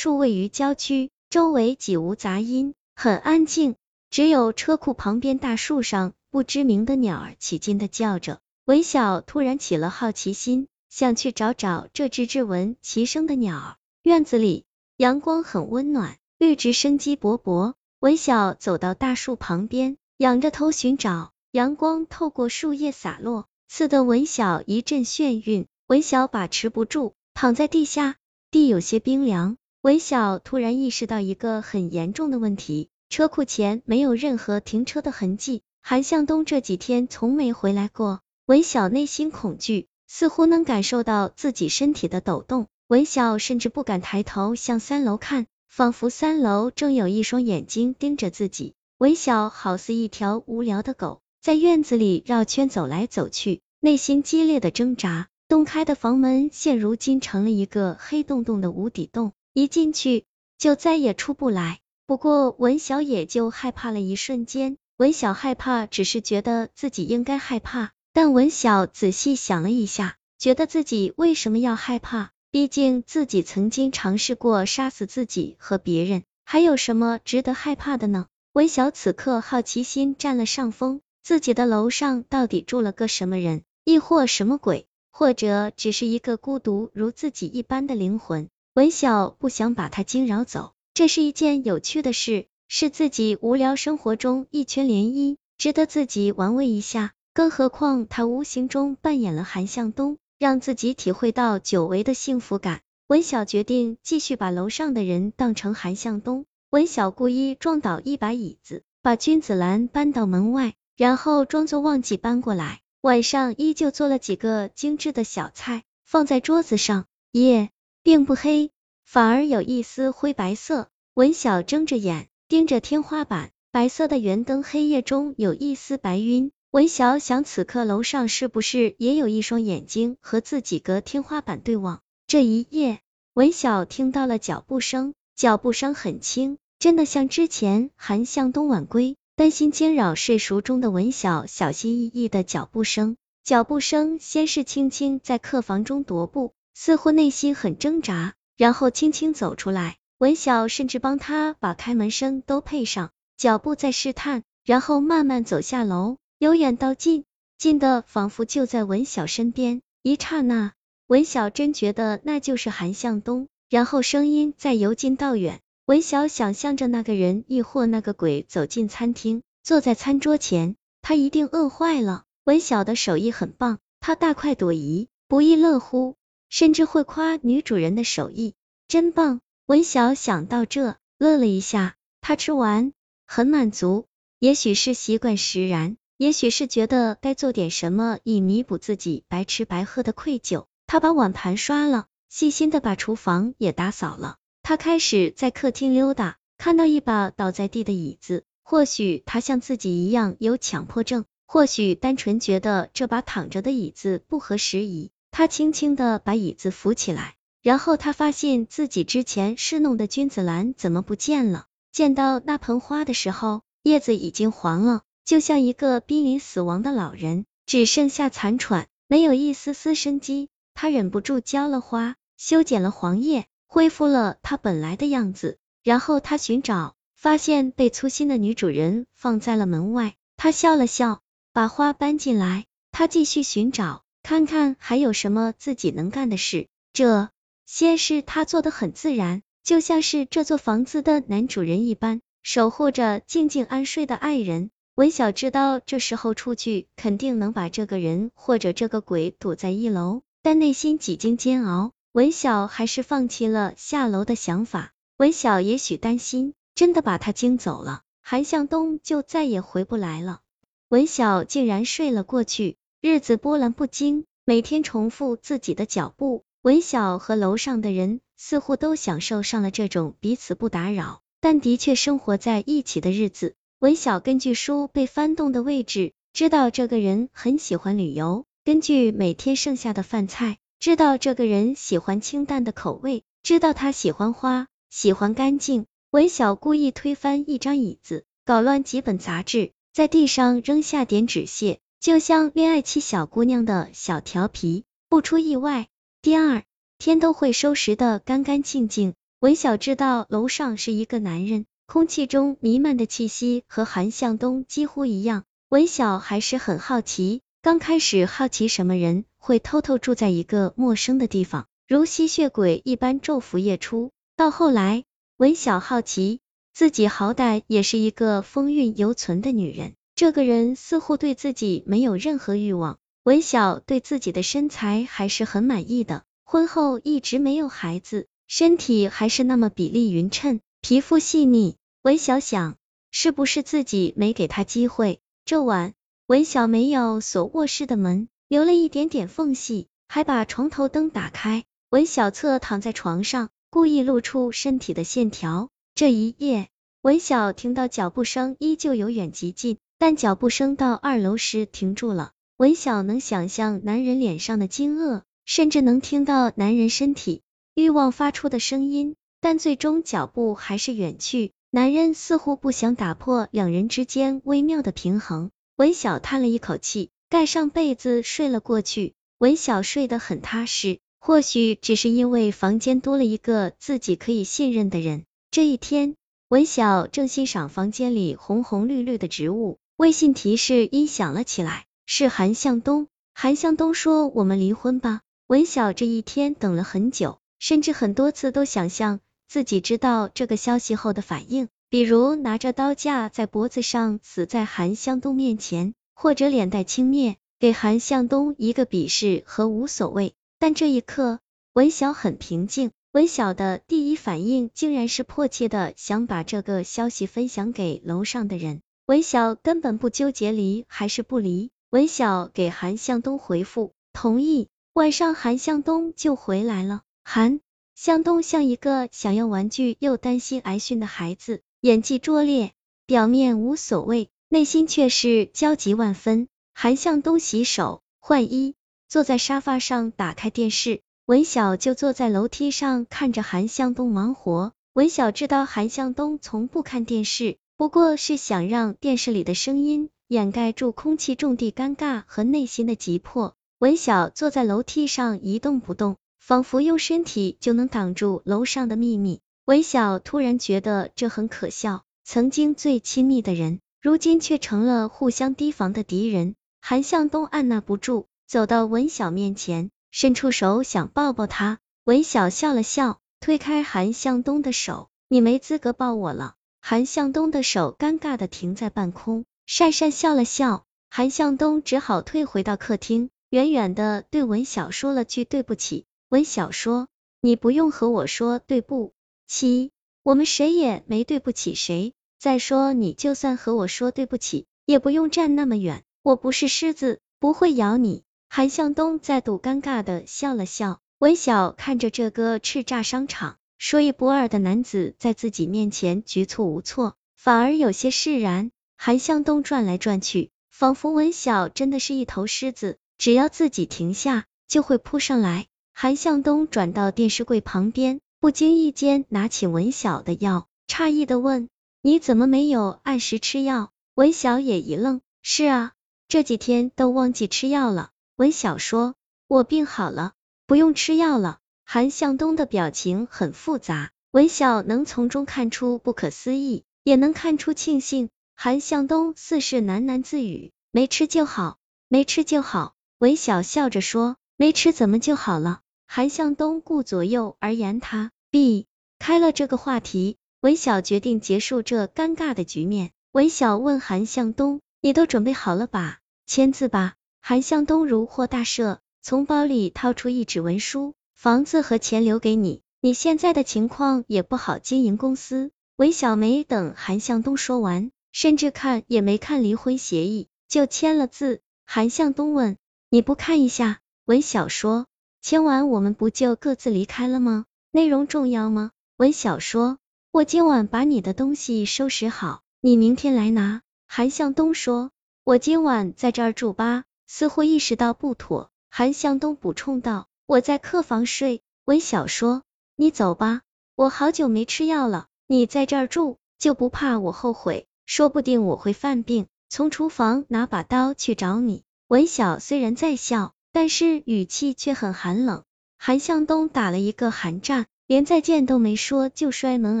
树位于郊区，周围几无杂音，很安静，只有车库旁边大树上不知名的鸟儿起劲的叫着。文晓突然起了好奇心，想去找找这只只闻其声的鸟儿。院子里阳光很温暖，绿植生机勃勃。文晓走到大树旁边，仰着头寻找。阳光透过树叶洒落，刺得文晓一阵眩晕。文晓把持不住，躺在地下，地有些冰凉。文晓突然意识到一个很严重的问题：车库前没有任何停车的痕迹，韩向东这几天从没回来过。文晓内心恐惧，似乎能感受到自己身体的抖动。文晓甚至不敢抬头向三楼看，仿佛三楼正有一双眼睛盯着自己。文晓好似一条无聊的狗，在院子里绕圈走来走去，内心激烈的挣扎。洞开的房门现如今成了一个黑洞洞的无底洞，一进去就再也出不来。不过文晓也就害怕了一瞬间，文晓害怕只是觉得自己应该害怕。但文晓仔细想了一下，觉得自己为什么要害怕？毕竟自己曾经尝试过杀死自己和别人，还有什么值得害怕的呢？文晓此刻好奇心占了上风，自己的楼上到底住了个什么人，亦或什么鬼，或者只是一个孤独如自己一般的灵魂？文晓不想把他惊扰走，这是一件有趣的事，是自己无聊生活中一圈涟漪，值得自己玩味一下。更何况他无形中扮演了韩向东，让自己体会到久违的幸福感。文晓决定继续把楼上的人当成韩向东。文晓故意撞倒一把椅子，把君子兰搬到门外，然后装作忘记搬过来。晚上依旧做了几个精致的小菜，放在桌子上。夜并不黑，反而有一丝灰白色。文晓睁着眼盯着天花板，白色的圆灯黑夜中有一丝白晕。文晓想，此刻楼上是不是也有一双眼睛和自己隔天花板对望？这一夜，文晓听到了脚步声，脚步声很轻，真的像之前韩向东晚归，担心惊扰睡熟中的文晓小心翼翼的脚步声。脚步声先是轻轻在客房中踱步，似乎内心很挣扎，然后轻轻走出来。文晓甚至帮他把开门声都配上，脚步在试探，然后慢慢走下楼。由远到近，近的仿佛就在文晓身边。一刹那，文晓真觉得那就是韩向东。然后声音再由近到远，文晓想象着那个人亦或那个鬼走进餐厅，坐在餐桌前，他一定饿坏了。文晓的手艺很棒，他大快朵颐，不亦乐乎，甚至会夸女主人的手艺真棒。文晓想到这，乐了一下。他吃完，很满足，也许是习惯使然。也许是觉得该做点什么以弥补自己白吃白喝的愧疚，他把碗盘刷了，细心的把厨房也打扫了。他开始在客厅溜达，看到一把倒在地的椅子。或许他像自己一样有强迫症，或许单纯觉得这把躺着的椅子不合时宜。他轻轻的把椅子扶起来，然后他发现自己之前侍弄的君子兰怎么不见了？见到那盆花的时候，叶子已经黄了。就像一个濒临死亡的老人，只剩下残喘，没有一丝丝生机。他忍不住浇了花，修剪了黄叶，恢复了它本来的样子。然后他寻找，发现被粗心的女主人放在了门外。他笑了笑，把花搬进来。他继续寻找，看看还有什么自己能干的事。这些事他做的很自然，就像是这座房子的男主人一般，守护着静静安睡的爱人。文晓知道这时候出去肯定能把这个人或者这个鬼堵在一楼，但内心几经煎熬，文晓还是放弃了下楼的想法。文晓也许担心，真的把他惊走了，韩向东就再也回不来了。文晓竟然睡了过去，日子波澜不惊，每天重复自己的脚步。文晓和楼上的人似乎都享受上了这种彼此不打扰，但的确生活在一起的日子。文晓根据书被翻动的位置，知道这个人很喜欢旅游；根据每天剩下的饭菜，知道这个人喜欢清淡的口味，知道他喜欢花，喜欢干净。文晓故意推翻一张椅子，搞乱几本杂志，在地上扔下点纸屑，就像恋爱期小姑娘的小调皮。不出意外，第二天都会收拾的干干净净。文晓知道楼上是一个男人，空气中弥漫的气息和韩向东几乎一样。文晓还是很好奇，刚开始好奇什么人会偷偷住在一个陌生的地方，如吸血鬼一般昼伏夜出。到后来，文晓好奇，自己好歹也是一个风韵犹存的女人，这个人似乎对自己没有任何欲望。文晓对自己的身材还是很满意的，婚后一直没有孩子。身体还是那么比例匀称，皮肤细腻。文晓想，是不是自己没给他机会？这晚，文晓没有锁卧室的门，留了一点点缝隙，还把床头灯打开。文晓侧躺在床上，故意露出身体的线条。这一夜，文晓听到脚步声依旧由远及近，但脚步声到二楼时停住了。文晓能想象男人脸上的惊愕，甚至能听到男人身体。欲望发出的声音，但最终脚步还是远去。男人似乎不想打破两人之间微妙的平衡。文晓叹了一口气，盖上被子睡了过去。文晓睡得很踏实，或许只是因为房间多了一个自己可以信任的人。这一天，文晓正欣赏房间里红红绿绿的植物，微信提示音响了起来，是韩向东。韩向东说：“我们离婚吧。”文晓这一天等了很久。甚至很多次都想象自己知道这个消息后的反应，比如拿着刀架在脖子上死在韩向东面前，或者脸带轻蔑，给韩向东一个鄙视和无所谓。但这一刻，文晓很平静。文晓的第一反应竟然是迫切的想把这个消息分享给楼上的人。文晓根本不纠结离还是不离，文晓给韩向东回复同意。晚上韩向东就回来了。韩向东像一个想要玩具又担心挨训的孩子，演技拙劣，表面无所谓，内心却是焦急万分。韩向东洗手换衣，坐在沙发上打开电视，文晓就坐在楼梯上看着韩向东忙活。文晓知道韩向东从不看电视，不过是想让电视里的声音掩盖住空气中的尴尬和内心的急迫。文晓坐在楼梯上一动不动。仿佛用身体就能挡住楼上的秘密，文晓突然觉得这很可笑。曾经最亲密的人，如今却成了互相提防的敌人。韩向东按捺不住，走到文晓面前，伸出手想抱抱他。文晓笑了笑，推开韩向东的手，你没资格抱我了。韩向东的手尴尬的停在半空，讪讪笑了笑。韩向东只好退回到客厅，远远的对文晓说了句对不起。文晓说：“你不用和我说对不起，我们谁也没对不起谁。再说，你就算和我说对不起，也不用站那么远。我不是狮子，不会咬你。”韩向东再度尴尬的笑了笑。文晓看着这个叱咤商场、说一不二的男子在自己面前局促无措，反而有些释然。韩向东转来转去，仿佛文晓真的是一头狮子，只要自己停下，就会扑上来。韩向东转到电视柜旁边，不经意间拿起文晓的药，诧异的问：“你怎么没有按时吃药？”文晓也一愣：“是啊，这几天都忘记吃药了。”文晓说：“我病好了，不用吃药了。”韩向东的表情很复杂，文晓能从中看出不可思议，也能看出庆幸。韩向东似是喃喃自语：“没吃就好，没吃就好。”文晓笑着说：“没吃怎么就好了？”韩向东顾左右而言他，避开了这个话题。文晓决定结束这尴尬的局面。文晓问韩向东：“你都准备好了吧？签字吧。”韩向东如获大赦，从包里掏出一纸文书：“房子和钱留给你，你现在的情况也不好经营公司。”文小梅等韩向东说完，甚至看也没看离婚协议，就签了字。韩向东问：“你不看一下？”文小说。签完我们不就各自离开了吗？内容重要吗？文小说，我今晚把你的东西收拾好，你明天来拿。韩向东说，我今晚在这儿住吧。似乎意识到不妥，韩向东补充道，我在客房睡。文晓说，你走吧，我好久没吃药了，你在这儿住就不怕我后悔？说不定我会犯病，从厨房拿把刀去找你。文晓虽然在笑。但是语气却很寒冷，韩向东打了一个寒战。连再见都没说就摔门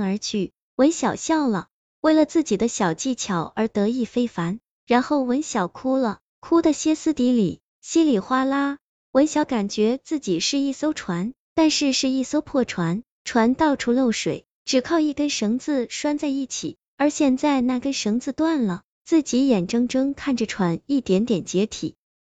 而去。文晓笑了，为了自己的小技巧而得意非凡。然后文晓哭了，哭得歇斯底里，稀里哗啦。文晓感觉自己是一艘船，但是是一艘破船，船到处漏水，只靠一根绳子拴在一起。而现在那根绳子断了，自己眼睁睁看着船一点点解体。